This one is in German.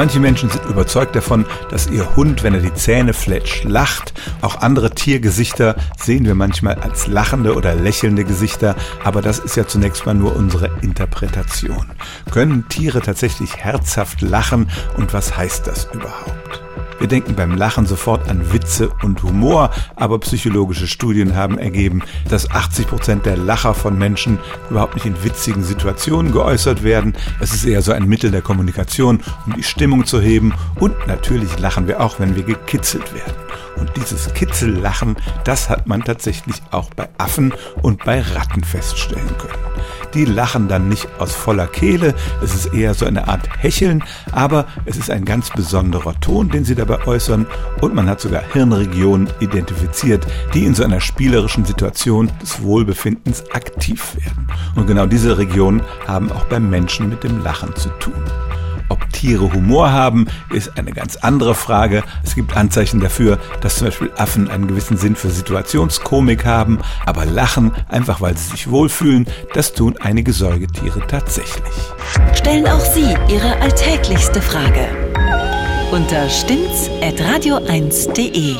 Manche Menschen sind überzeugt davon, dass ihr Hund, wenn er die Zähne fletscht, lacht. Auch andere Tiergesichter sehen wir manchmal als lachende oder lächelnde Gesichter, aber das ist ja zunächst mal nur unsere Interpretation. Können Tiere tatsächlich herzhaft lachen und was heißt das überhaupt? Wir denken beim Lachen sofort an Witze und Humor, aber psychologische Studien haben ergeben, dass 80 Prozent der Lacher von Menschen überhaupt nicht in witzigen Situationen geäußert werden. Es ist eher so ein Mittel der Kommunikation, um die Stimmung zu heben. Und natürlich lachen wir auch, wenn wir gekitzelt werden. Und dieses Kitzellachen, das hat man tatsächlich auch bei Affen und bei Ratten feststellen können. Die lachen dann nicht aus voller Kehle, es ist eher so eine Art Hecheln, aber es ist ein ganz besonderer Ton, den sie dabei äußern und man hat sogar Hirnregionen identifiziert, die in so einer spielerischen Situation des Wohlbefindens aktiv werden. Und genau diese Regionen haben auch beim Menschen mit dem Lachen zu tun. Ob Tiere Humor haben, ist eine ganz andere Frage. Es gibt Anzeichen dafür, dass zum Beispiel Affen einen gewissen Sinn für Situationskomik haben, aber lachen, einfach weil sie sich wohlfühlen, das tun einige Säugetiere tatsächlich. Stellen auch Sie Ihre alltäglichste Frage unter stimmtz.radio1.de.